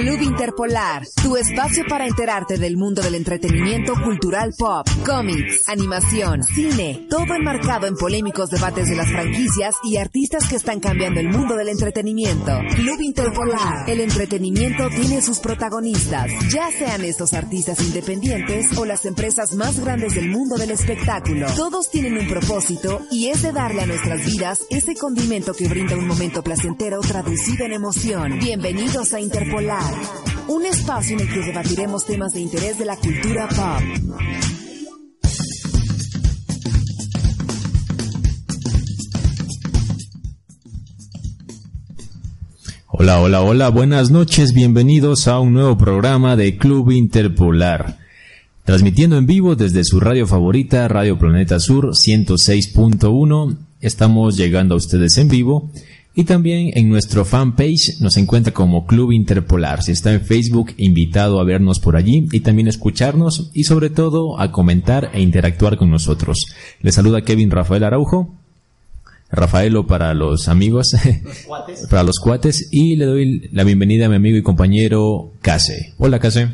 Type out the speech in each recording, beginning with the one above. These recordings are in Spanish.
Club Interpolar, tu espacio para enterarte del mundo del entretenimiento cultural pop, cómics, animación, cine, todo enmarcado en polémicos debates de las franquicias y artistas que están cambiando el mundo del entretenimiento. Club Interpolar, el entretenimiento tiene sus protagonistas, ya sean estos artistas independientes o las empresas más grandes del mundo del espectáculo. Todos tienen un propósito y es de darle a nuestras vidas ese condimento que brinda un momento placentero traducido en emoción. Bienvenidos a Interpolar, un espacio en el que debatiremos temas de interés de la cultura pop. Hola, hola, hola, buenas noches, bienvenidos a un nuevo programa de Club Interpolar. Transmitiendo en vivo desde su radio favorita, Radio Planeta Sur 106.1, estamos llegando a ustedes en vivo y también en nuestro fanpage nos encuentra como Club Interpolar. Si está en Facebook, invitado a vernos por allí y también escucharnos y sobre todo a comentar e interactuar con nosotros. Les saluda Kevin Rafael Araujo. Rafaelo para los amigos, para los cuates, y le doy la bienvenida a mi amigo y compañero Case. Hola Case.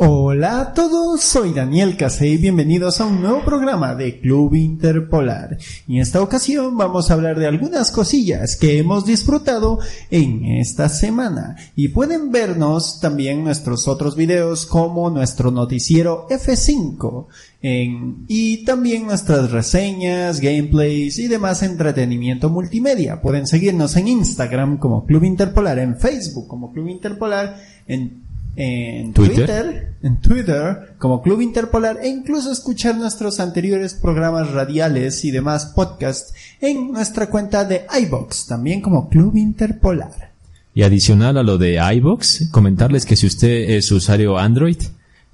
Hola a todos, soy Daniel Case y bienvenidos a un nuevo programa de Club Interpolar. Y en esta ocasión vamos a hablar de algunas cosillas que hemos disfrutado en esta semana. Y pueden vernos también nuestros otros videos como nuestro noticiero F5 en, y también nuestras reseñas, gameplays y demás entretenimiento multimedia. Pueden seguirnos en Instagram como Club Interpolar, en Facebook como Club Interpolar, en en Twitter. en Twitter como Club Interpolar e incluso escuchar nuestros anteriores programas radiales y demás podcasts en nuestra cuenta de iBox, también como Club Interpolar. Y adicional a lo de iBox, comentarles que si usted es usuario Android,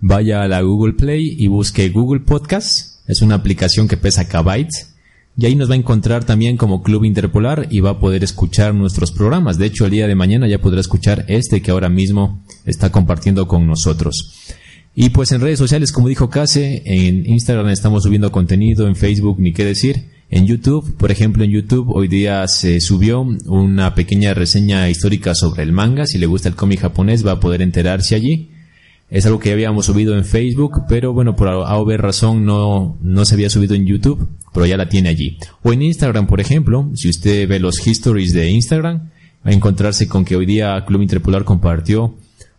vaya a la Google Play y busque Google Podcast. Es una aplicación que pesa kbytes y ahí nos va a encontrar también como Club Interpolar y va a poder escuchar nuestros programas. De hecho, el día de mañana ya podrá escuchar este que ahora mismo está compartiendo con nosotros. Y pues en redes sociales, como dijo Case, en Instagram estamos subiendo contenido, en Facebook ni qué decir. En YouTube, por ejemplo, en YouTube hoy día se subió una pequeña reseña histórica sobre el manga. Si le gusta el cómic japonés va a poder enterarse allí. Es algo que ya habíamos subido en Facebook, pero bueno, por A o razón no, no se había subido en YouTube, pero ya la tiene allí. O en Instagram, por ejemplo, si usted ve los histories de Instagram, va a encontrarse con que hoy día Club Interpolar compartió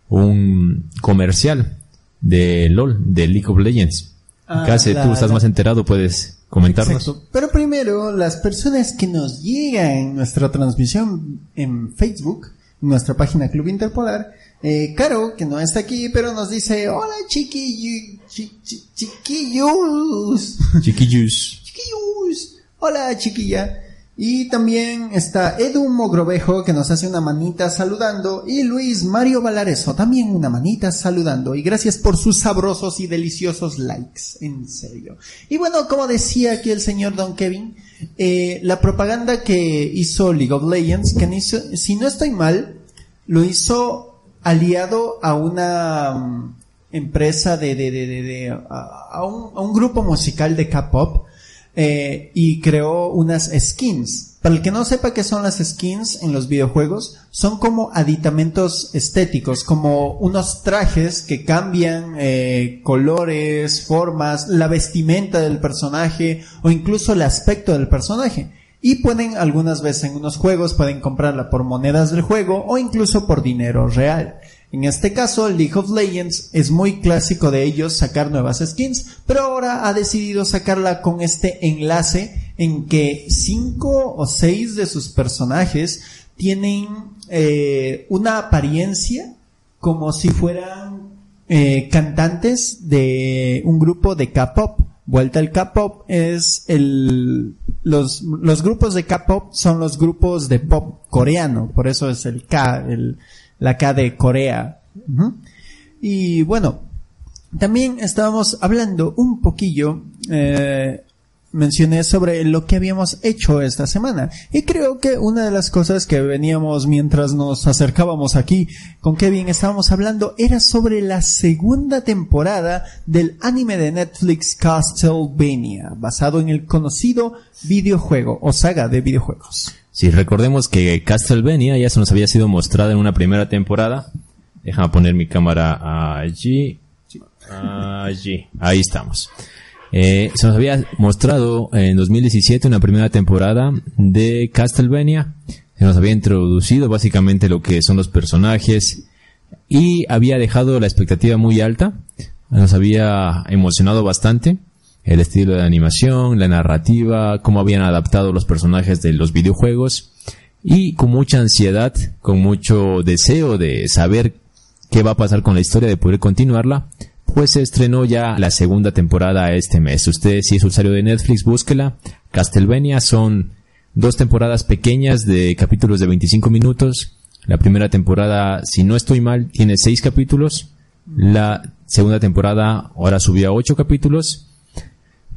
un comercial de LOL, de League of Legends. Ah, Casi tú estás más enterado, puedes comentarnos. Pero primero, las personas que nos llegan en nuestra transmisión en Facebook, nuestra página Club Interpolar, eh, Caro, que no está aquí, pero nos dice, hola chiquillos, chiquillos. Chiquillos. Chiquillos. Hola chiquilla. Y también está Edu Mogrovejo que nos hace una manita saludando y Luis Mario Valareso también una manita saludando y gracias por sus sabrosos y deliciosos likes, en serio. Y bueno, como decía aquí el señor Don Kevin, eh, la propaganda que hizo League of Legends, que si no estoy mal, lo hizo aliado a una mm, empresa de, de, de, de a, un, a, un, grupo musical de K-pop eh, y creó unas skins. Para el que no sepa qué son las skins en los videojuegos, son como aditamentos estéticos, como unos trajes que cambian eh, colores, formas, la vestimenta del personaje o incluso el aspecto del personaje y pueden algunas veces en unos juegos pueden comprarla por monedas del juego o incluso por dinero real. En este caso, League of Legends es muy clásico de ellos sacar nuevas skins, pero ahora ha decidido sacarla con este enlace en que cinco o seis de sus personajes tienen eh, una apariencia como si fueran eh, cantantes de un grupo de K-pop. Vuelta al K-pop es el los, los grupos de K-pop son los grupos de pop coreano, por eso es el K, el, la K de Corea. Y bueno, también estábamos hablando un poquillo eh, mencioné sobre lo que habíamos hecho esta semana. Y creo que una de las cosas que veníamos mientras nos acercábamos aquí con Kevin estábamos hablando era sobre la segunda temporada del anime de Netflix Castlevania, basado en el conocido videojuego o saga de videojuegos. Si recordemos que Castlevania ya se nos había sido mostrada en una primera temporada Déjame poner mi cámara allí. Allí. Ahí estamos. Eh, se nos había mostrado en 2017 una primera temporada de Castlevania. Se nos había introducido básicamente lo que son los personajes y había dejado la expectativa muy alta. Nos había emocionado bastante el estilo de animación, la narrativa, cómo habían adaptado los personajes de los videojuegos y con mucha ansiedad, con mucho deseo de saber qué va a pasar con la historia, de poder continuarla, pues se estrenó ya la segunda temporada este mes. Usted si es usuario de Netflix, búsquela. Castlevania son dos temporadas pequeñas de capítulos de 25 minutos. La primera temporada, si no estoy mal, tiene seis capítulos. La segunda temporada ahora subió a ocho capítulos.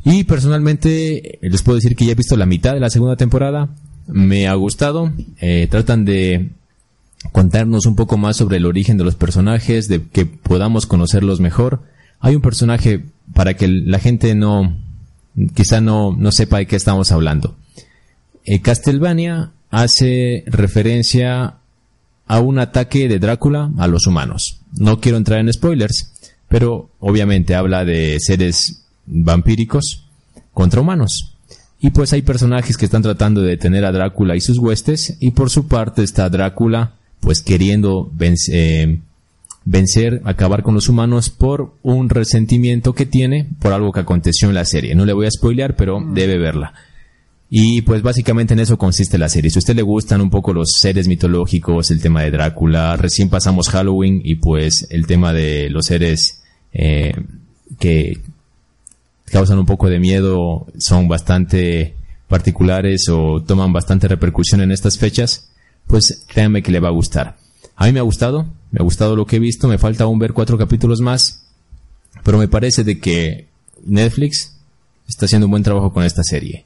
Y personalmente les puedo decir que ya he visto la mitad de la segunda temporada. Me ha gustado. Eh, tratan de contarnos un poco más sobre el origen de los personajes, de que podamos conocerlos mejor. Hay un personaje para que la gente no, quizá no, no sepa de qué estamos hablando. Eh, Castlevania hace referencia a un ataque de Drácula a los humanos. No quiero entrar en spoilers, pero obviamente habla de seres vampíricos contra humanos. Y pues hay personajes que están tratando de detener a Drácula y sus huestes, y por su parte está Drácula pues queriendo eh, vencer, acabar con los humanos por un resentimiento que tiene por algo que aconteció en la serie. No le voy a spoilear, pero mm. debe verla. Y pues básicamente en eso consiste la serie. Si a usted le gustan un poco los seres mitológicos, el tema de Drácula, recién pasamos Halloween y pues el tema de los seres eh, que causan un poco de miedo son bastante particulares o toman bastante repercusión en estas fechas, pues créanme que le va a gustar. A mí me ha gustado, me ha gustado lo que he visto, me falta aún ver cuatro capítulos más, pero me parece de que Netflix está haciendo un buen trabajo con esta serie.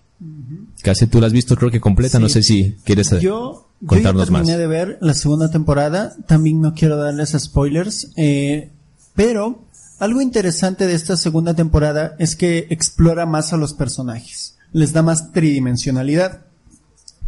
Casi tú la has visto creo que completa, no sé si quieres eh, yo, contarnos yo terminé de ver la segunda temporada, también no quiero darles spoilers, eh, pero algo interesante de esta segunda temporada es que explora más a los personajes, les da más tridimensionalidad.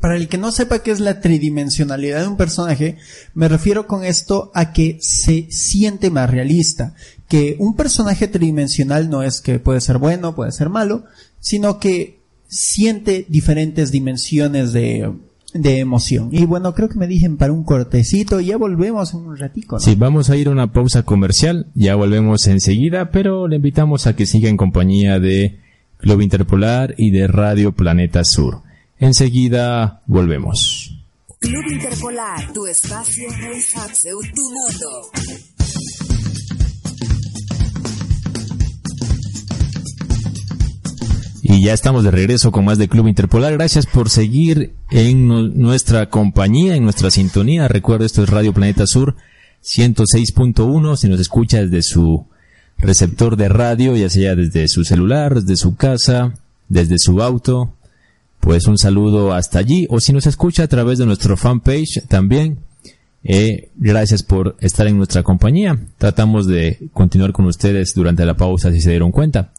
Para el que no sepa qué es la tridimensionalidad de un personaje, me refiero con esto a que se siente más realista. Que un personaje tridimensional no es que puede ser bueno, puede ser malo, sino que siente diferentes dimensiones de, de emoción. Y bueno, creo que me dicen para un cortecito ya volvemos en un ratico. Sí, vamos a ir a una pausa comercial, ya volvemos enseguida, pero le invitamos a que siga en compañía de Club Interpolar y de Radio Planeta Sur. Enseguida volvemos. Club Interpolar, tu espacio, tu mundo. Y ya estamos de regreso con más de Club Interpolar. Gracias por seguir en nuestra compañía, en nuestra sintonía. Recuerda, esto es Radio Planeta Sur 106.1. Si nos escucha desde su receptor de radio, ya sea desde su celular, desde su casa, desde su auto, pues un saludo hasta allí. O si nos escucha a través de nuestro fanpage también, eh, gracias por estar en nuestra compañía. Tratamos de continuar con ustedes durante la pausa si se dieron cuenta.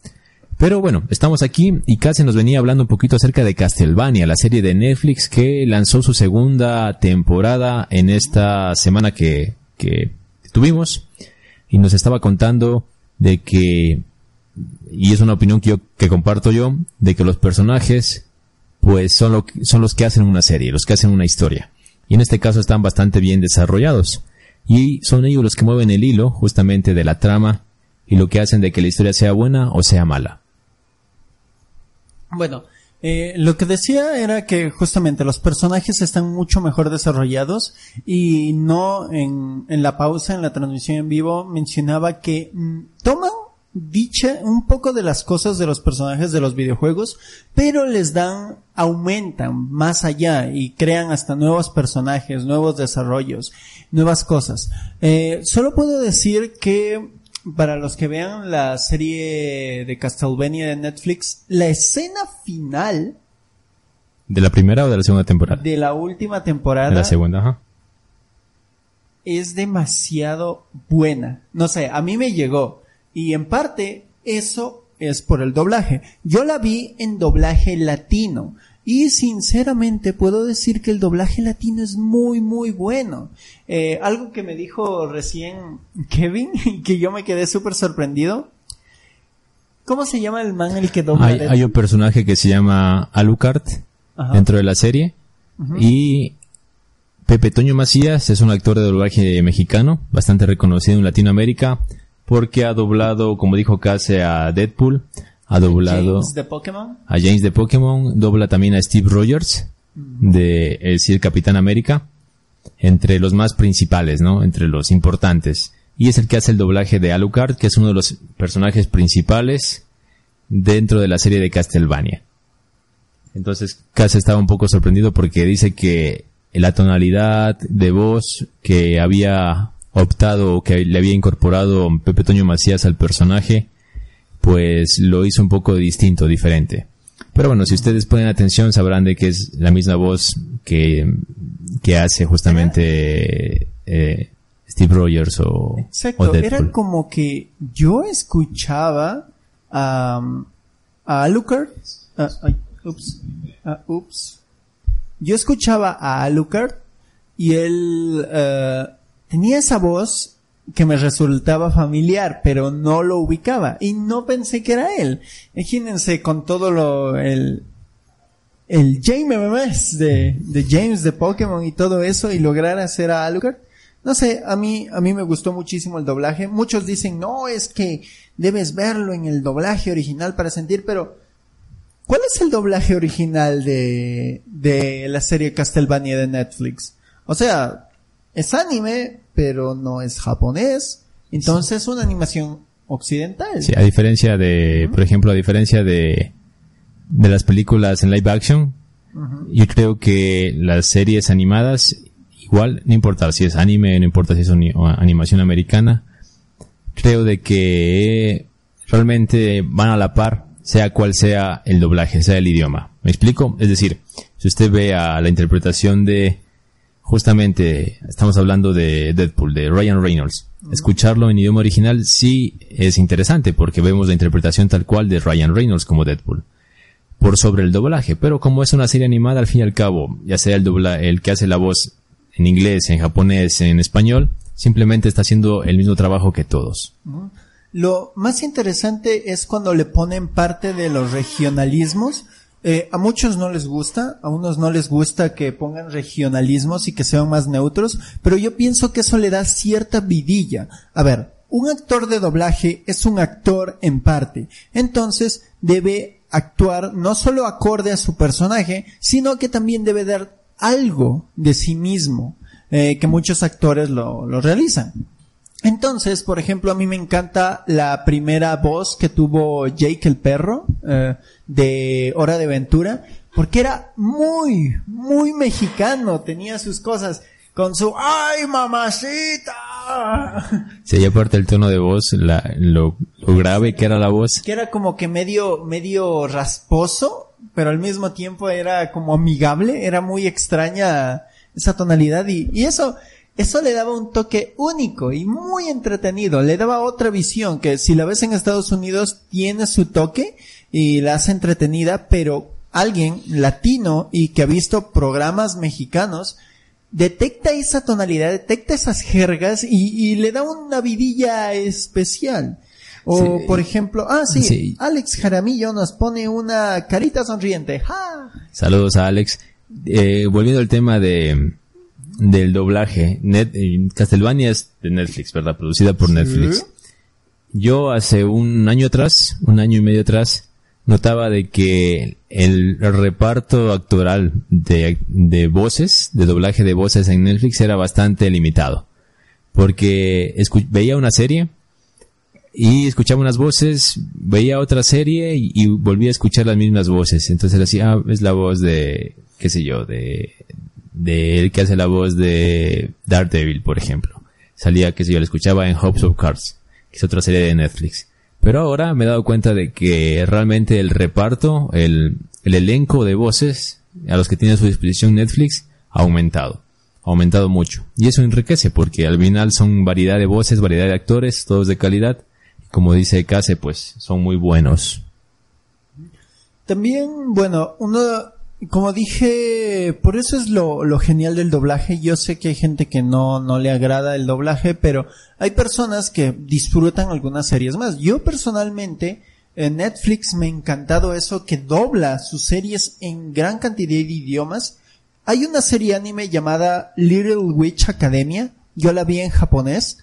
Pero bueno, estamos aquí y casi nos venía hablando un poquito acerca de Castlevania, la serie de Netflix que lanzó su segunda temporada en esta semana que, que tuvimos y nos estaba contando de que, y es una opinión que yo, que comparto yo, de que los personajes pues son, lo, son los que hacen una serie, los que hacen una historia. Y en este caso están bastante bien desarrollados. Y son ellos los que mueven el hilo justamente de la trama y lo que hacen de que la historia sea buena o sea mala. Bueno, eh, lo que decía era que justamente los personajes están mucho mejor desarrollados y no en, en la pausa, en la transmisión en vivo, mencionaba que mm, toman dicha un poco de las cosas de los personajes de los videojuegos, pero les dan, aumentan más allá y crean hasta nuevos personajes, nuevos desarrollos, nuevas cosas. Eh, solo puedo decir que para los que vean la serie de Castlevania de Netflix, la escena final ¿De la primera o de la segunda temporada? De la última temporada. De la segunda, ajá. Es demasiado buena. No sé, a mí me llegó. Y en parte eso es por el doblaje. Yo la vi en doblaje latino y sinceramente puedo decir que el doblaje latino es muy muy bueno. Eh, algo que me dijo recién Kevin y que yo me quedé súper sorprendido. ¿Cómo se llama el man el que dobla? Hay, hay un personaje que se llama Alucard Ajá. dentro de la serie y Pepe Toño Macías es un actor de doblaje mexicano, bastante reconocido en Latinoamérica, porque ha doblado, como dijo Case, a Deadpool, ha doblado James de Pokémon. a James de Pokémon, dobla también a Steve Rogers, de el, sí, el Capitán América, entre los más principales, ¿no? Entre los importantes. Y es el que hace el doblaje de Alucard, que es uno de los personajes principales dentro de la serie de Castlevania. Entonces, Case estaba un poco sorprendido porque dice que la tonalidad de voz que había optado o que le había incorporado Pepe Toño Macías al personaje, pues lo hizo un poco distinto, diferente. Pero bueno, si ustedes ponen atención sabrán de que es la misma voz que, que hace justamente eh, Steve Rogers o, Exacto, era como que yo escuchaba a, a Alucard. ups, ah, ups. Yo escuchaba a Alucard y él eh, tenía esa voz que me resultaba familiar, pero no lo ubicaba y no pensé que era él. Imagínense con todo lo el el James de, de James de Pokémon y todo eso y lograr hacer a Alucard. No sé, a mí, a mí me gustó muchísimo el doblaje. Muchos dicen, no, es que debes verlo en el doblaje original para sentir, pero ¿cuál es el doblaje original de, de la serie Castlevania de Netflix? O sea, es anime, pero no es japonés. Entonces es una animación occidental. Sí, a diferencia de, por ejemplo, a diferencia de, de las películas en live action, yo creo que las series animadas, igual, no importa si es anime, no importa si es animación americana, creo de que realmente van a la par, sea cual sea el doblaje, sea el idioma. ¿Me explico? Es decir, si usted ve a la interpretación de, justamente, estamos hablando de Deadpool, de Ryan Reynolds. Escucharlo en idioma original sí es interesante porque vemos la interpretación tal cual de Ryan Reynolds como Deadpool. Por sobre el doblaje, pero como es una serie animada, al fin y al cabo, ya sea el dobla, el que hace la voz en inglés, en japonés, en español, simplemente está haciendo el mismo trabajo que todos. Lo más interesante es cuando le ponen parte de los regionalismos. Eh, a muchos no les gusta, a unos no les gusta que pongan regionalismos y que sean más neutros, pero yo pienso que eso le da cierta vidilla. A ver, un actor de doblaje es un actor en parte, entonces debe actuar no solo acorde a su personaje, sino que también debe dar algo de sí mismo, eh, que muchos actores lo, lo realizan. Entonces, por ejemplo, a mí me encanta la primera voz que tuvo Jake el perro eh, de Hora de Aventura, porque era muy, muy mexicano, tenía sus cosas con su ¡ay, mamacita! Si aparte el tono de voz, la- lo, lo grave que era la voz, Que era como que medio, medio rasposo, pero al mismo tiempo era como amigable, era muy extraña esa tonalidad y, y eso, eso le daba un toque único y muy entretenido, le daba otra visión que si la ves en Estados Unidos tiene su toque y la hace entretenida, pero alguien latino y que ha visto programas mexicanos detecta esa tonalidad, detecta esas jergas y, y le da una vidilla especial. O, Sí. por ejemplo, ah, sí, Sí. Alex Jaramillo nos pone una carita sonriente. ¡Ja! Saludos a Alex. Eh, volviendo al tema de del doblaje, Net, eh, Castlevania es de Netflix, ¿verdad? Producida por Netflix. Yo hace un año atrás, un año y medio atrás, notaba de que el reparto actoral de, de voces, de doblaje de voces en Netflix era bastante limitado. Porque veía una serie y escuchaba unas voces, veía otra serie y, y volvía a escuchar las mismas voces. Entonces decía, ah, es la voz de, qué sé yo, de, de el que hace la voz de Daredevil, por ejemplo. Salía, qué sé yo, la escuchaba en House of Cards, que es otra serie de Netflix. Pero ahora me he dado cuenta de que realmente el reparto, el, el elenco de voces a los que tiene a su disposición Netflix ha aumentado. Ha aumentado mucho. Y eso enriquece porque al final son variedad de voces, variedad de actores, todos de calidad. Como dice Case, pues son muy buenos. También, bueno, uno, como dije, por eso es lo, lo genial del doblaje. Yo sé que hay gente que no, no le agrada el doblaje, pero hay personas que disfrutan algunas series más. Yo personalmente, en Netflix me ha encantado eso que dobla sus series en gran cantidad de idiomas. Hay una serie anime llamada Little Witch Academia. Yo la vi en japonés.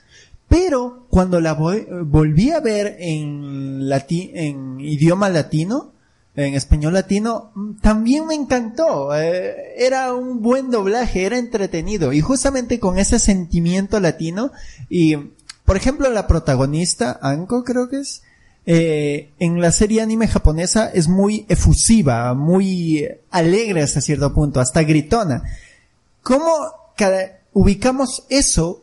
Pero cuando la voy- volví a ver en, lati- en idioma latino, en español latino, mm, también me encantó. Eh, era un buen doblaje, era entretenido. Y justamente con ese sentimiento latino, y por ejemplo la protagonista, Anko creo que es, eh, en la serie anime japonesa es muy efusiva, muy alegre hasta cierto punto, hasta gritona. ¿Cómo ubicamos eso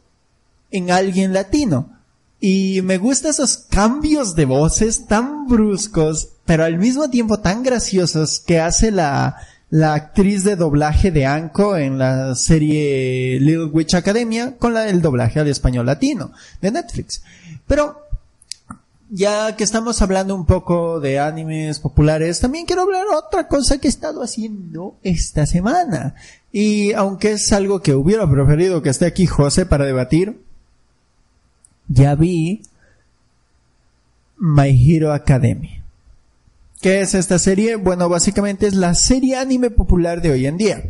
en alguien latino? Y me gustan esos cambios de voces tan bruscos, pero al mismo tiempo tan graciosos que hace la, la actriz de doblaje de Anko en la serie Little Witch Academia con la, el doblaje al español latino de Netflix. Pero ya que estamos hablando un poco de animes populares, también quiero hablar otra cosa que he estado haciendo esta semana. Y aunque es algo que hubiera preferido que esté aquí José para debatir, ya vi My Hero Academy. ¿Qué es esta serie? Bueno, básicamente es la serie anime popular de hoy en día.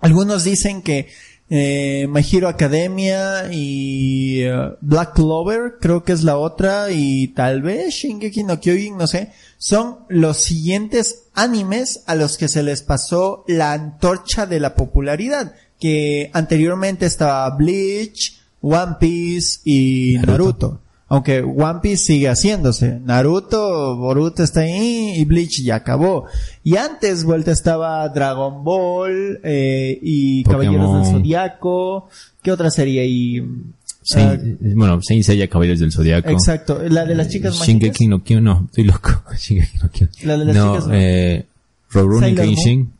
Algunos dicen que eh, My Hero Academia y eh, Black Clover, creo que es la otra, y tal vez Shingeki no Kyojin, no sé, son los siguientes animes a los que se les pasó la antorcha de la popularidad, que anteriormente estaba Bleach, One Piece y Naruto. Naruto. Aunque One Piece sigue haciéndose. Naruto, Boruto está ahí y Bleach ya acabó. Y antes vuelta estaba Dragon Ball eh, y Pokémon. Caballeros del Zodiaco. ¿Qué otra serie? Y, Saint- bueno, Saint Seiya Caballeros del Zodiaco. exacto, la de las chicas Shingeki no Kyojin, no, estoy loco. Shingeki no Kyojin. La de las no, chicas, eh, Rurouni Sailor Moon. Kenshin.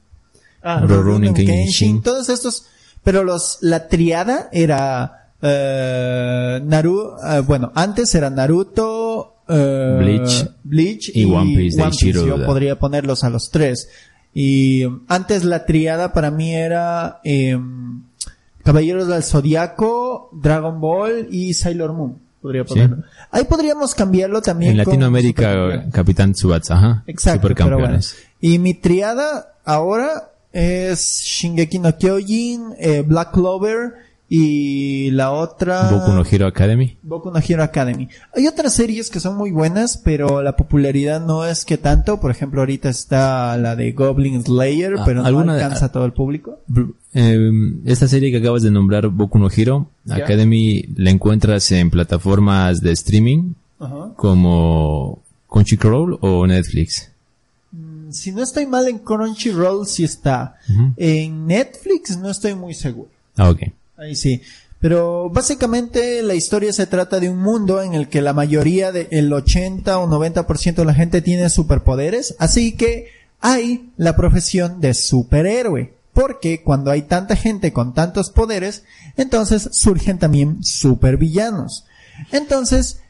Ah, Rurouni Rurouni. Kenshin, todos estos, pero los, la triada era, eh, Naruto, bueno, antes era Naruto, eh, Bleach. Bleach Y One Piece de Ichiro Yo podría ponerlos a los tres. Y um, antes la triada para mí era, eh, Caballeros del Zodiaco, Dragon Ball y Sailor Moon. Podría ponerlo. Ahí podríamos cambiarlo también. En con Latinoamérica. Capitán Tsubasa, ajá. Exacto, pero bueno. Y mi triada ahora es Shingeki no Kyojin, eh, Black Clover y la otra Boku no Hero Academy. Boku no Hero Academy. Hay otras series que son muy buenas, pero la popularidad no es que tanto. Por ejemplo, ahorita está la de Goblin Slayer, Ah, pero no ¿alguna de- alcanza a todo el público. Eh, esta serie que acabas de nombrar, Boku no Hero Ya. Academy, la encuentras en plataformas de streaming Ajá. como Crunchyroll o Netflix. Mm, Si no estoy mal en Crunchyroll, sí está. En Netflix no estoy muy seguro. Ah, ok. Ahí sí. Pero básicamente la historia se trata de un mundo en el que la mayoría del 80 o 90% de la gente tiene superpoderes, así que hay la profesión de superhéroe. Porque cuando hay tanta gente con tantos poderes, entonces surgen también supervillanos. Entonces,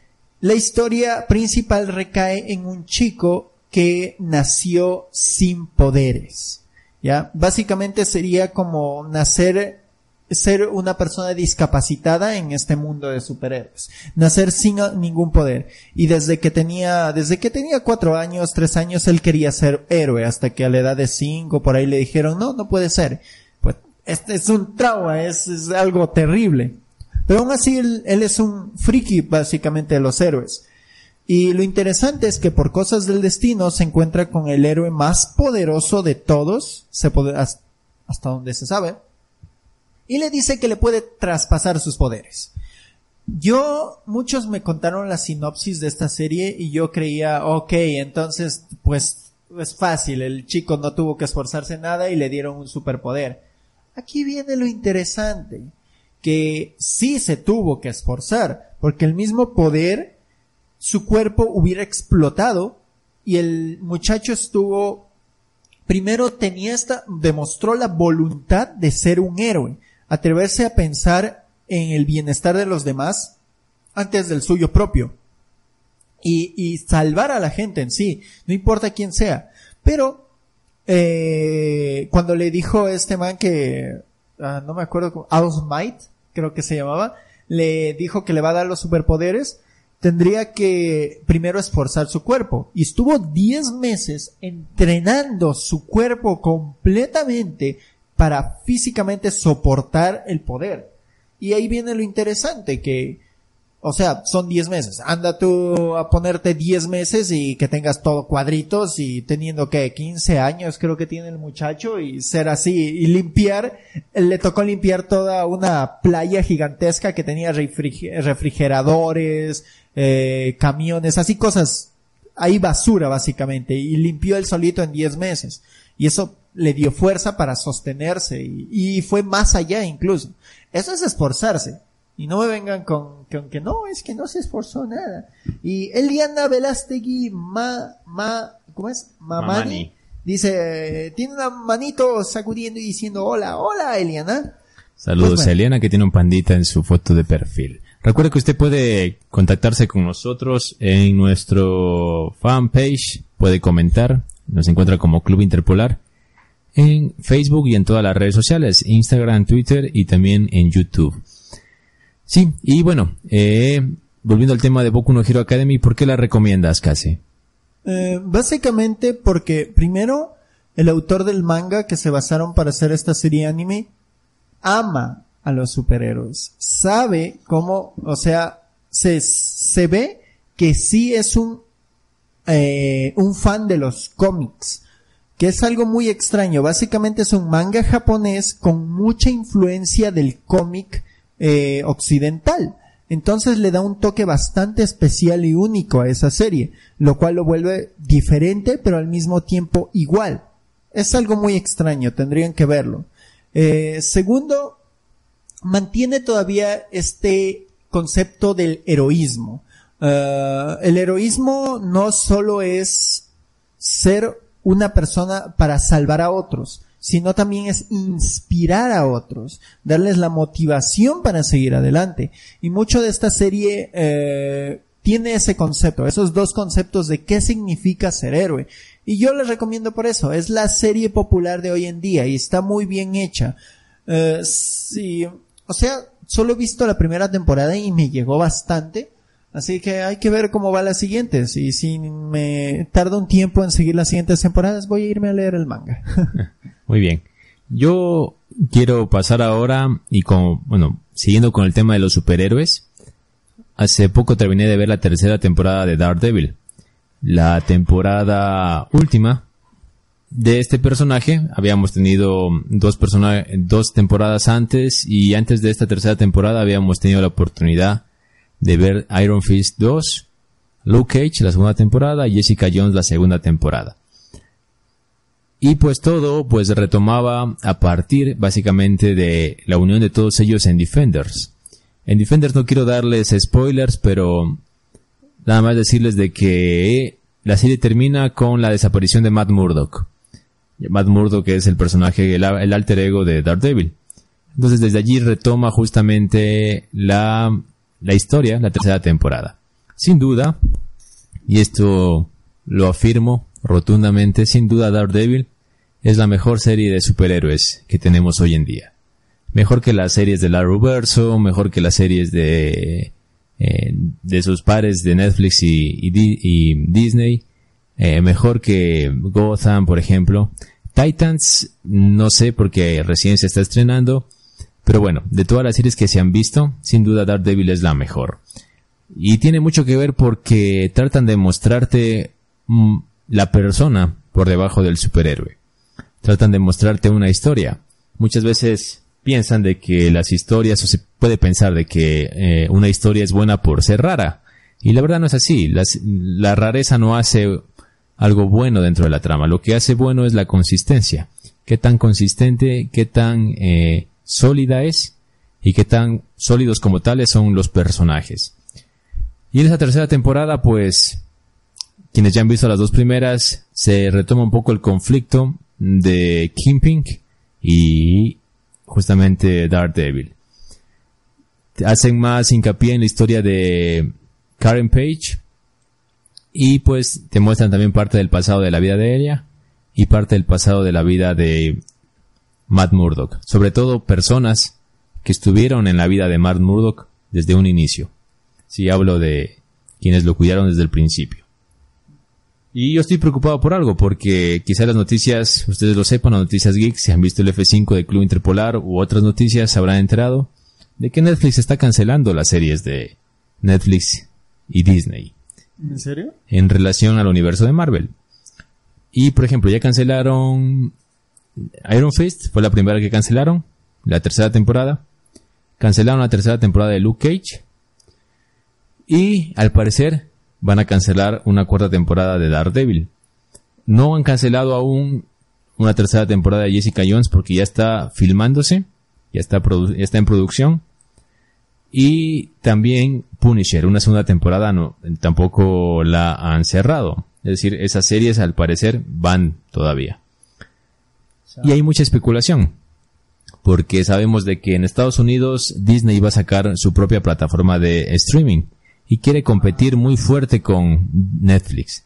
la historia principal recae en un chico que nació sin poderes. ¿Ya? Básicamente sería como nacer ser una persona discapacitada en este mundo de superhéroes. Nacer sin ningún poder. Y desde que tenía, desde que tenía cuatro años, tres años, él quería ser héroe, hasta que a la edad de cinco, por ahí le dijeron, no, no puede ser. Pues, este es un trauma, es, es algo terrible. Pero aún así, él, él es un friki, básicamente, de los héroes. Y lo interesante es que por cosas del destino se encuentra con el héroe más poderoso de todos, se puede, hasta donde se sabe, y le dice que le puede traspasar sus poderes. Yo, muchos me contaron la sinopsis de esta serie y yo creía, ok, entonces, pues, es fácil, el chico no tuvo que esforzarse nada y le dieron un superpoder. Aquí viene lo interesante, que sí se tuvo que esforzar, porque el mismo poder, su cuerpo hubiera explotado y el muchacho estuvo primero tenía esta, demostró la voluntad de ser un héroe, atreverse a pensar en el bienestar de los demás antes del suyo propio. Y, y salvar a la gente en sí, no importa quién sea. Pero eh, cuando le dijo este man que, ah, no me acuerdo, cómo- Might, creo que se llamaba, le dijo que le va a dar los superpoderes, tendría que primero esforzar su cuerpo. Y estuvo 10 meses entrenando su cuerpo completamente para físicamente soportar el poder. Y ahí viene lo interesante, que, o sea, son 10 meses. Anda tú a ponerte 10 meses y que tengas todo cuadritos y teniendo que 15 años creo que tiene el muchacho y ser así y limpiar. Le tocó limpiar toda una playa gigantesca que tenía refrige- refrigeradores, eh, camiones, así cosas. Ahí basura básicamente y limpió él solito en 10 meses. Y eso le dio fuerza para sostenerse y, y fue más allá incluso. Eso es esforzarse. Y no me vengan con, con que no, es que no se esforzó nada. Y Eliana Velastegui Ma, Ma, ¿cómo es? Mamani. Mamani. Dice, tiene una manito sacudiendo y diciendo hola, hola Eliana. Saludos Pues bueno. a Eliana que tiene un pandita en su foto de perfil. Recuerde que usted puede contactarse con nosotros en nuestro fanpage, puede comentar, nos encuentra como Club Interpolar en Facebook y en todas las redes sociales, Instagram, Twitter y también en YouTube. Sí, y bueno, eh, volviendo al tema de Boku no Hero Academy, ¿por qué la recomiendas, Casi? Eh, básicamente porque primero el autor del manga que se basaron para hacer esta serie anime ama a los superhéroes. Sabe cómo, o sea, se, se ve que sí es un, eh, un fan de los cómics. Que es algo muy extraño. Básicamente es un manga japonés con mucha influencia del cómic eh, occidental. Entonces le da un toque bastante especial y único a esa serie, lo cual lo vuelve diferente pero al mismo tiempo igual. Es algo muy extraño, tendrían que verlo. Eh, segundo, mantiene todavía este concepto del heroísmo. Eh, el heroísmo no solo es ser una persona para salvar a otros, sino también es inspirar a otros, darles la motivación para seguir adelante. Y mucho de esta serie eh, tiene ese concepto, esos dos conceptos de qué significa ser héroe. Y yo les recomiendo por eso, es la serie popular de hoy en día y está muy bien hecha. Eh, sí, o sea, solo he visto la primera temporada y me llegó bastante. Así que hay que ver cómo va las siguientes. Y si me tarda un tiempo en seguir las siguientes temporadas, voy a irme a leer el manga. Muy bien. Yo quiero pasar ahora y con, bueno, siguiendo con el tema de los superhéroes. Hace poco terminé de ver la tercera temporada de Daredevil. La temporada última de este personaje habíamos tenido dos dos temporadas antes y antes de esta tercera temporada habíamos tenido la oportunidad de ver Iron Fist 2, Luke Cage la segunda temporada y Jessica Jones la segunda temporada. Y pues todo pues retomaba a partir básicamente de la unión de todos ellos en Defenders. En Defenders no quiero darles spoilers, pero nada más decirles de que la serie termina con la desaparición de Matt Murdock. Matt Murdock es el personaje, el, el alter ego de Daredevil. Entonces desde allí retoma justamente la, la historia, la tercera temporada. Sin duda, y esto lo afirmo rotundamente, sin duda Daredevil es la mejor serie de superhéroes que tenemos hoy en día. Mejor que las series de Verso, mejor que las series de, eh, de sus pares de Netflix y Disney, eh, mejor que Gotham, por ejemplo. Titans, no sé porque recién se está estrenando, pero bueno, de todas las series que se han visto, sin duda Daredevil es la mejor. Y tiene mucho que ver porque tratan de mostrarte mm, la persona por debajo del superhéroe. Tratan de mostrarte una historia. Muchas veces piensan de que las historias, o se puede pensar de que eh, una historia es buena por ser rara. Y la verdad no es así. La rareza no hace algo bueno dentro de la trama. Lo que hace bueno es la consistencia. Qué tan consistente, qué tan eh, sólida es y qué tan sólidos como tales son los personajes. Y en esa tercera temporada, pues, quienes ya han visto las dos primeras, se retoma un poco el conflicto de Kingpin y justamente Daredevil. Hacen más hincapié en la historia de Karen Page y pues te muestran también parte del pasado de la vida de ella y parte del pasado de la vida de Matt Murdock, sobre todo personas que estuvieron en la vida de Matt Murdock desde un inicio. Si hablo de quienes lo cuidaron desde el principio. Y yo estoy preocupado por algo, porque quizá las noticias, ustedes lo sepan, las noticias geeks, si han visto el F5 de Club Interpolar u otras noticias, se habrán enterado de que Netflix está cancelando las series de Netflix y Disney. ¿En serio? En relación al universo de Marvel. Y por ejemplo, ya cancelaron Iron Fist, fue la primera que cancelaron, la tercera temporada. Cancelaron la tercera temporada de Luke Cage. Y al parecer van a cancelar una cuarta temporada de Daredevil. No han cancelado aún una tercera temporada de Jessica Jones porque ya está filmándose, ya está, ya está en producción. Y también Punisher, una segunda temporada tampoco la han cerrado. Es decir, esas series al parecer van todavía. Y hay mucha especulación. Porque sabemos de que en Estados Unidos Disney va a sacar su propia plataforma de streaming y quiere competir muy fuerte con Netflix.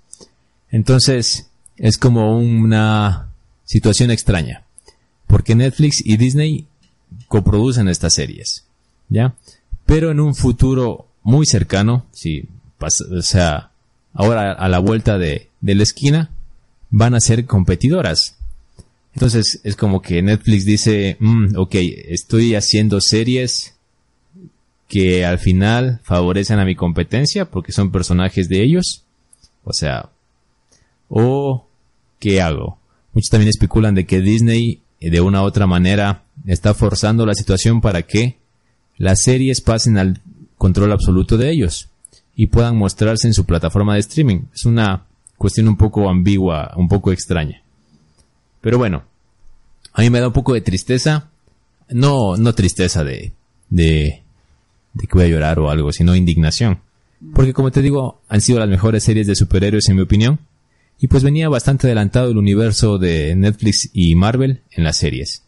Entonces, es como una situación extraña. Porque Netflix y Disney coproducen estas series. ¿Ya? Pero en un futuro muy cercano, si o sea, ahora a la vuelta de, de la esquina, van a ser competidoras. Entonces es como que Netflix dice, mm, ok, estoy haciendo series que al final favorecen a mi competencia porque son personajes de ellos. O sea, o ¿qué hago? Muchos también especulan de que Disney de una u otra manera está forzando la situación para que las series pasen al control absoluto de ellos y puedan mostrarse en su plataforma de streaming. Es una cuestión un poco ambigua, un poco extraña. Pero bueno, a mí me da un poco de tristeza, no, no tristeza de, de, que voy a llorar o algo, sino indignación. Porque como te digo, han sido las mejores series de superhéroes en mi opinión. Y pues venía bastante adelantado el universo de Netflix y Marvel en las series.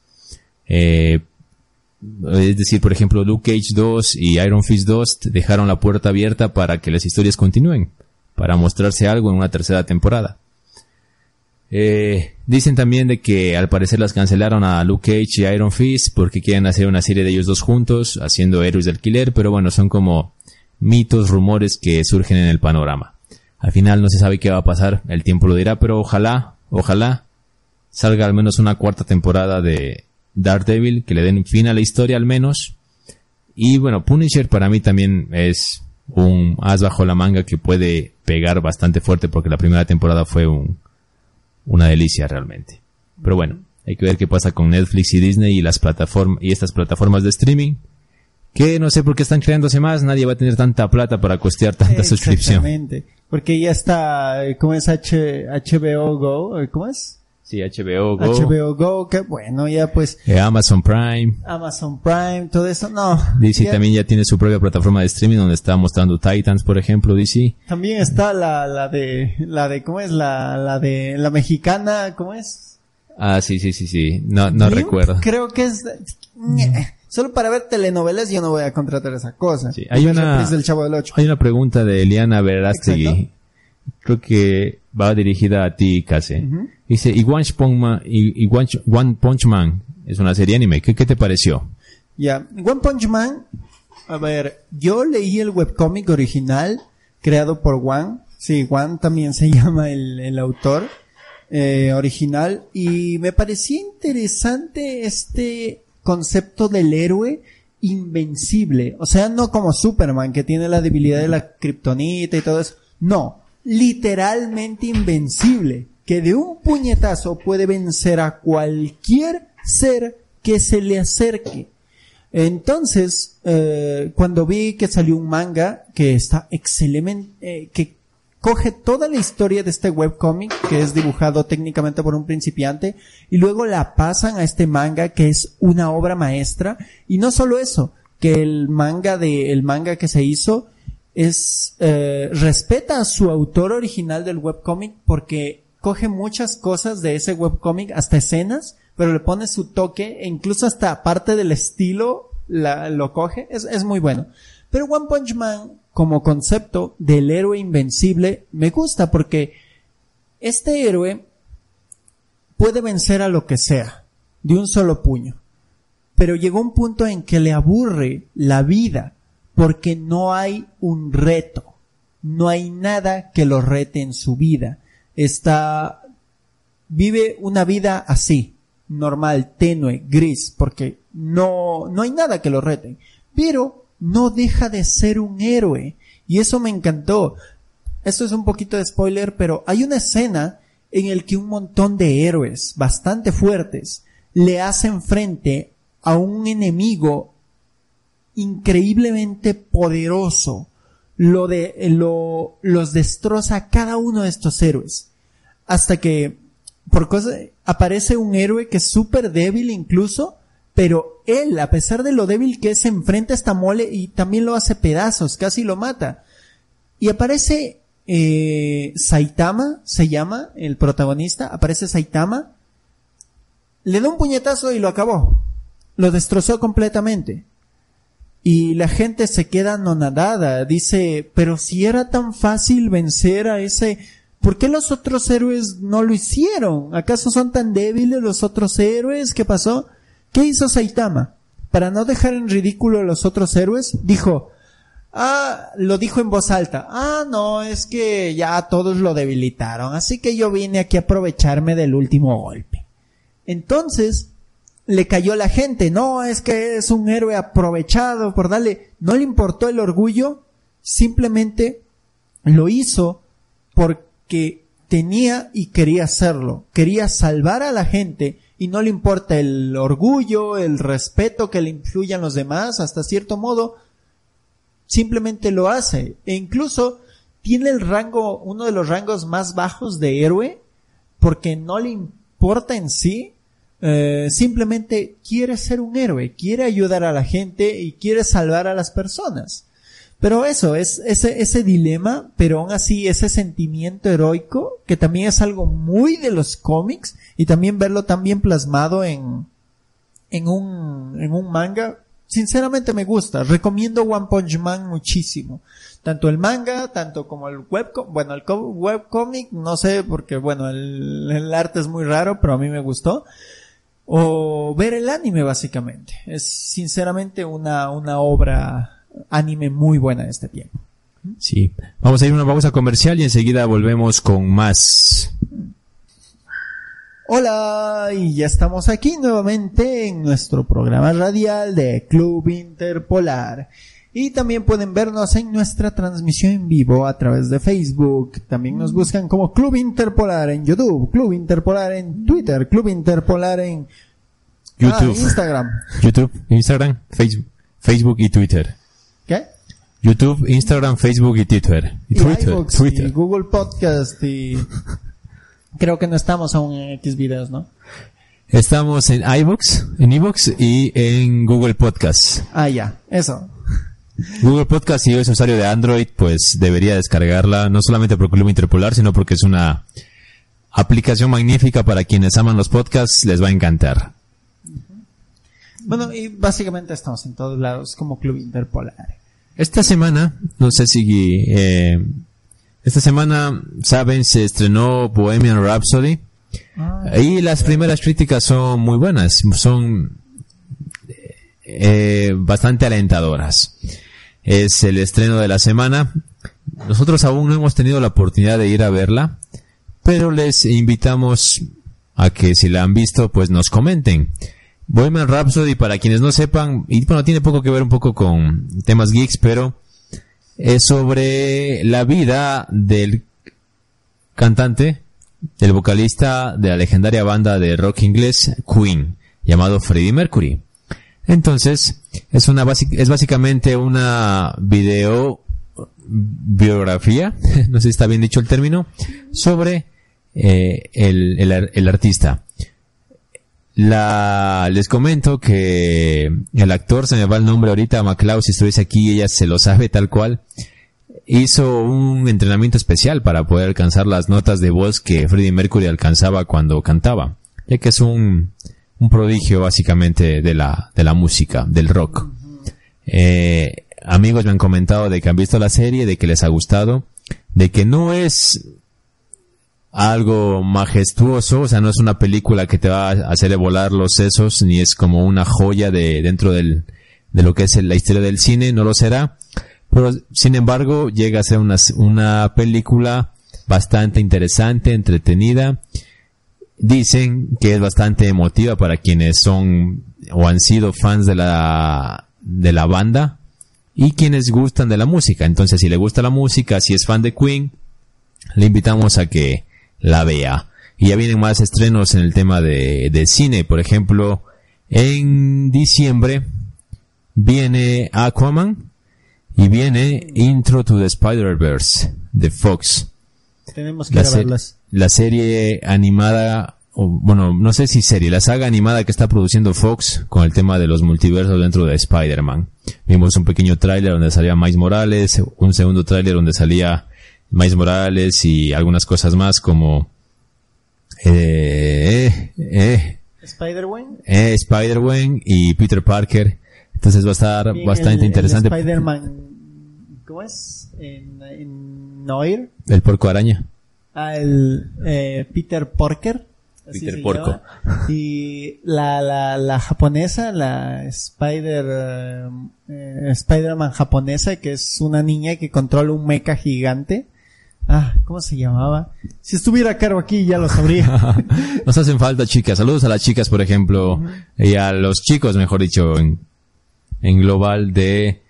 Eh, es decir, por ejemplo, Luke Cage 2 y Iron Fist 2 dejaron la puerta abierta para que las historias continúen, para mostrarse algo en una tercera temporada. Eh, dicen también de que al parecer las cancelaron a Luke Cage y Iron Fist porque quieren hacer una serie de ellos dos juntos, haciendo héroes de alquiler, pero bueno, son como mitos, rumores que surgen en el panorama. Al final no se sabe qué va a pasar, el tiempo lo dirá, pero ojalá, ojalá salga al menos una cuarta temporada de Daredevil, que le den fin a la historia al menos. Y bueno, Punisher para mí también es un as bajo la manga que puede pegar bastante fuerte porque la primera temporada fue un, una delicia realmente. Pero bueno, hay que ver qué pasa con Netflix y Disney y las plataformas y estas plataformas de streaming. Que no sé por qué están creándose más, nadie va a tener tanta plata para costear tanta suscripción. Exactamente. Porque ya está, ¿cómo es H, HBO Go? ¿Cómo es? Sí, HBO Go. HBO Go, bueno, ya pues. Eh, Amazon Prime. Amazon Prime, todo eso, no. DC también ya tiene su propia plataforma de streaming donde está mostrando Titans, por ejemplo, DC. También está la, la de, la de, ¿cómo es? La, la de, la mexicana, ¿cómo es? Ah, sí, sí, sí, sí. No, no recuerdo. Creo que es, Solo para ver telenovelas yo no voy a contratar esa cosa. Sí, hay una, hay una pregunta de Eliana Verástegui. Creo que va dirigida a ti, Case. Dice, y One, Punch Man es una serie anime. ¿Qué, qué te pareció? Ya, One Punch Man, a ver, yo leí el webcomic original creado por One. Sí, One también se llama el, el autor eh, original. Y me parecía interesante este concepto del héroe invencible. O sea, no como Superman, que tiene la debilidad de la kriptonita y todo eso. No, literalmente invencible que de un puñetazo puede vencer a cualquier ser que se le acerque. Entonces, eh, cuando vi que salió un manga que está excelente, eh, que coge toda la historia de este webcomic, que es dibujado técnicamente por un principiante, y luego la pasan a este manga que es una obra maestra, y no solo eso, que el manga de, el manga que se hizo es, eh, respeta a su autor original del webcomic porque coge muchas cosas de ese webcomic, hasta escenas, pero le pone su toque e incluso hasta parte del estilo lo coge. Es, es muy bueno. Pero One Punch Man, como concepto del héroe invencible, me gusta porque este héroe puede vencer a lo que sea, de un solo puño. Pero llegó un punto en que le aburre la vida, porque no hay un reto, no hay nada que lo rete en su vida. Está, vive una vida así, normal, tenue, gris, porque no, no hay nada que lo rete. Pero no deja de ser un héroe. Y eso me encantó. Esto es un poquito de spoiler, pero hay una escena en el que un montón de héroes bastante fuertes le hacen frente a un enemigo increíblemente poderoso. Lo de, lo, los destroza cada uno de estos héroes. Hasta que, por cosa, aparece un héroe que es súper débil incluso, pero él, a pesar de lo débil que es, se enfrenta a esta mole y también lo hace pedazos, casi lo mata. Y aparece eh, Saitama, se llama el protagonista, aparece Saitama, le da un puñetazo y lo acabó. Lo destrozó completamente. Y la gente se queda anonadada, dice, pero si era tan fácil vencer a ese, ¿por qué los otros héroes no lo hicieron? ¿Acaso son tan débiles los otros héroes? ¿Qué pasó? ¿Qué hizo Saitama? Para no dejar en ridículo a los otros héroes, dijo, ah, lo dijo en voz alta, ah, no, es que ya todos lo debilitaron, así que yo vine aquí a aprovecharme del último golpe. Entonces, le cayó la gente, no, es que es un héroe aprovechado por darle, no le importó el orgullo, simplemente lo hizo porque tenía y quería hacerlo, quería salvar a la gente y no le importa el orgullo, el respeto que le influyan los demás, hasta cierto modo, simplemente lo hace. E incluso tiene el rango, uno de los rangos más bajos de héroe, porque no le importa en sí, eh, simplemente quiere ser un héroe, quiere ayudar a la gente y quiere salvar a las personas. Pero eso, es ese, ese dilema, pero aún así ese sentimiento heroico, que también es algo muy de los cómics, y también verlo tan bien plasmado en, en un, en un manga, sinceramente me gusta. Recomiendo One Punch Man muchísimo. Tanto el manga, tanto como el webcomic, bueno, el webcomic, no sé, porque bueno, el, el arte es muy raro, pero a mí me gustó o ver el anime básicamente. Es sinceramente una, una obra anime muy buena de este tiempo. Sí. Vamos a ir a una pausa comercial y enseguida volvemos con más. Hola, y ya estamos aquí nuevamente en nuestro programa radial de Club Interpolar. Y también pueden vernos en nuestra transmisión en vivo a través de Facebook. También nos buscan como Club Interpolar en YouTube, Club Interpolar en Twitter, Club Interpolar en YouTube, ah, Instagram. YouTube, Instagram, Facebook, Facebook y Twitter. ¿Qué? YouTube, Instagram, Facebook y Twitter. Y, Twitter, Twitter. y Google Podcast y creo que no estamos aún en X videos, ¿no? Estamos en iVoox, en iVoox y en Google Podcast. Ah, ya, eso. Google Podcast, si es usuario de Android, pues debería descargarla, no solamente por Club Interpolar, sino porque es una aplicación magnífica para quienes aman los podcasts, les va a encantar. Bueno, y básicamente estamos en todos lados como Club Interpolar. Esta semana, no sé si... Eh, esta semana, saben, se estrenó Bohemian Rhapsody. Ah, y las primeras críticas son muy buenas, son eh, bastante alentadoras. Es el estreno de la semana. Nosotros aún no hemos tenido la oportunidad de ir a verla, pero les invitamos a que si la han visto, pues nos comenten. Bohemian Rhapsody, para quienes no sepan, y bueno, tiene poco que ver un poco con temas geeks, pero es sobre la vida del cantante, del vocalista de la legendaria banda de rock inglés Queen, llamado Freddie Mercury. Entonces, es una es básicamente una video biografía, no sé si está bien dicho el término, sobre eh, el, el, el artista. La, les comento que el actor, se me va el nombre ahorita, MacLeod, si estuviese aquí, ella se lo sabe tal cual, hizo un entrenamiento especial para poder alcanzar las notas de voz que Freddie Mercury alcanzaba cuando cantaba, ya que es un, un prodigio básicamente de la, de la música, del rock. Eh, amigos me han comentado de que han visto la serie, de que les ha gustado, de que no es algo majestuoso, o sea, no es una película que te va a hacer volar los sesos, ni es como una joya de dentro del, de lo que es la historia del cine, no lo será, pero sin embargo llega a ser una, una película bastante interesante, entretenida, dicen que es bastante emotiva para quienes son o han sido fans de la, de la banda y quienes gustan de la música, entonces si le gusta la música, si es fan de Queen, le invitamos a que la vea. Y ya vienen más estrenos en el tema de, de cine. Por ejemplo, en diciembre viene Aquaman y viene Intro to the Spider-Verse de Fox. Tenemos que La, grabarlas. La serie animada, o, bueno, no sé si serie, la saga animada que está produciendo Fox con el tema de los multiversos dentro de Spider-Man. Vimos un pequeño tráiler donde salía Miles Morales, un segundo tráiler donde salía Miles Morales y algunas cosas más como eh, eh, eh, Spider-Man. eh, Spider-Man y Peter Parker. Entonces va a estar bastante el interesante. Spider-Man. ¿Cómo es? En, en Noir. El porco araña. El eh, Peter Porker. así Peter se Porco. llama. Y la, la, la japonesa, la Spider, eh, eh, Spider-Man japonesa, que es una niña que controla un mecha gigante. Ah, ¿cómo se llamaba? Si estuviera Caro aquí ya lo sabría. Nos hacen falta chicas. Saludos a las chicas, por ejemplo, y a los chicos, mejor dicho, en, en global de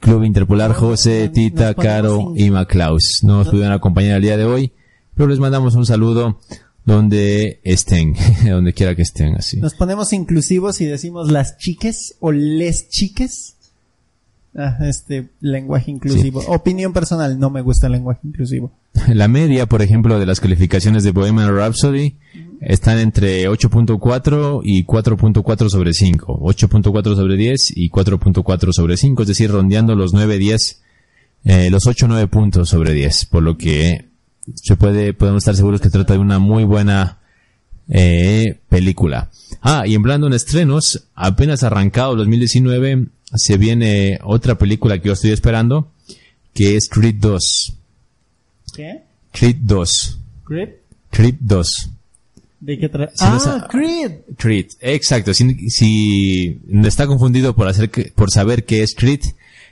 Club Interpolar, José, Tita, Caro y Maclaus. No nos pudieron acompañar el día de hoy, pero les mandamos un saludo donde estén, donde quiera que estén, así. Nos ponemos inclusivos y decimos las chiques o les chiques. Ah, este lenguaje inclusivo. Opinión personal, no me gusta el lenguaje inclusivo. La media, por ejemplo, de las calificaciones de Bohemian Rhapsody están entre 8.4 y 4.4 sobre 5. 8.4 sobre 10 y 4.4 sobre 5, es decir, rondeando los 9, 10, eh, los 8, 9 puntos sobre 10. Por lo que se puede, podemos estar seguros que trata de una muy buena eh, película. Ah, y en hablando en estrenos, apenas arrancado el 2019, se viene otra película que yo estoy esperando, que es Creed 2. ¿Qué? Creed 2. ¿Creed? Creed 2. ¿De qué trata? Si no ah, Creed. Creed, exacto. Si, si está confundido por hacer que- por saber qué es Creed,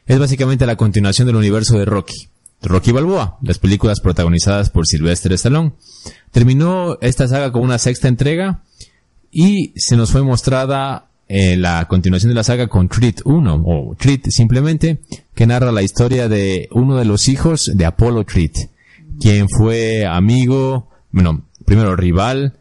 es básicamente la continuación del universo de Rocky. Rocky Balboa, las películas protagonizadas por Sylvester Stallone. Terminó esta saga con una sexta entrega y se nos fue mostrada eh, la continuación de la saga con Creed 1 o Creed simplemente que narra la historia de uno de los hijos de Apollo Creed, quien fue amigo, bueno, primero rival,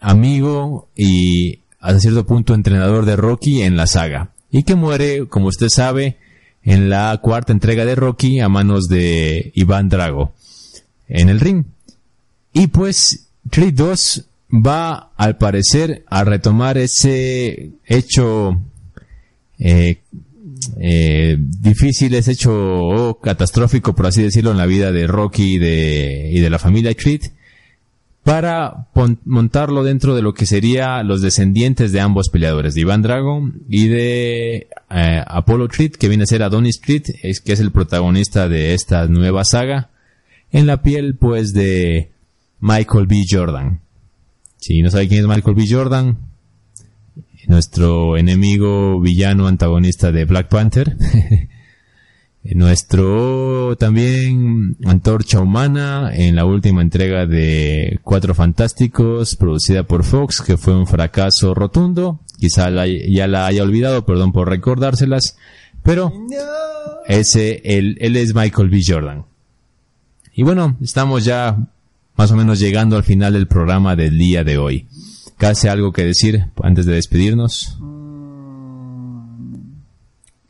amigo y hasta cierto punto entrenador de Rocky en la saga. Y que muere, como usted sabe, en la cuarta entrega de Rocky a manos de Iván Drago en el ring. Y pues Creed 2 va al parecer a retomar ese hecho eh, eh, difícil, ese hecho catastrófico, por así decirlo, en la vida de Rocky y de, y de la familia Creed para montarlo dentro de lo que sería los descendientes de ambos peleadores, de Iván Drago y de eh, Apollo Creed, que viene a ser Adonis Creed, es, que es el protagonista de esta nueva saga, en la piel pues de Michael B. Jordan. Si no sabe quién es Michael B. Jordan, nuestro enemigo villano antagonista de Black Panther. Nuestro también Antorcha Humana en la última entrega de Cuatro Fantásticos producida por Fox que fue un fracaso rotundo. Quizá la- ya la haya olvidado, perdón por recordárselas. Pero ese, él, él es Michael B. Jordan. Y bueno, estamos ya más o menos llegando al final del programa del día de hoy. ¿Casi algo que decir antes de despedirnos?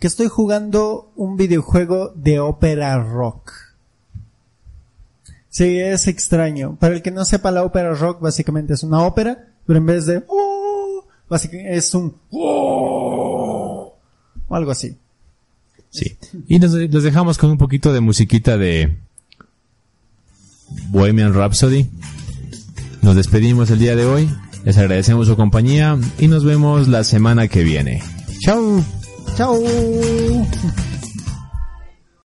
Que estoy jugando un videojuego de ópera rock. Sí, es extraño. Para el que no sepa, la ópera rock básicamente es una ópera, pero en vez de "Oh", básicamente es un "Oh", o algo así. Sí. Y nos, los dejamos con un poquito de musiquita de Bohemian Rhapsody. Nos despedimos el día de hoy. Les agradecemos su compañía y nos vemos la semana que viene. Chao. Chao.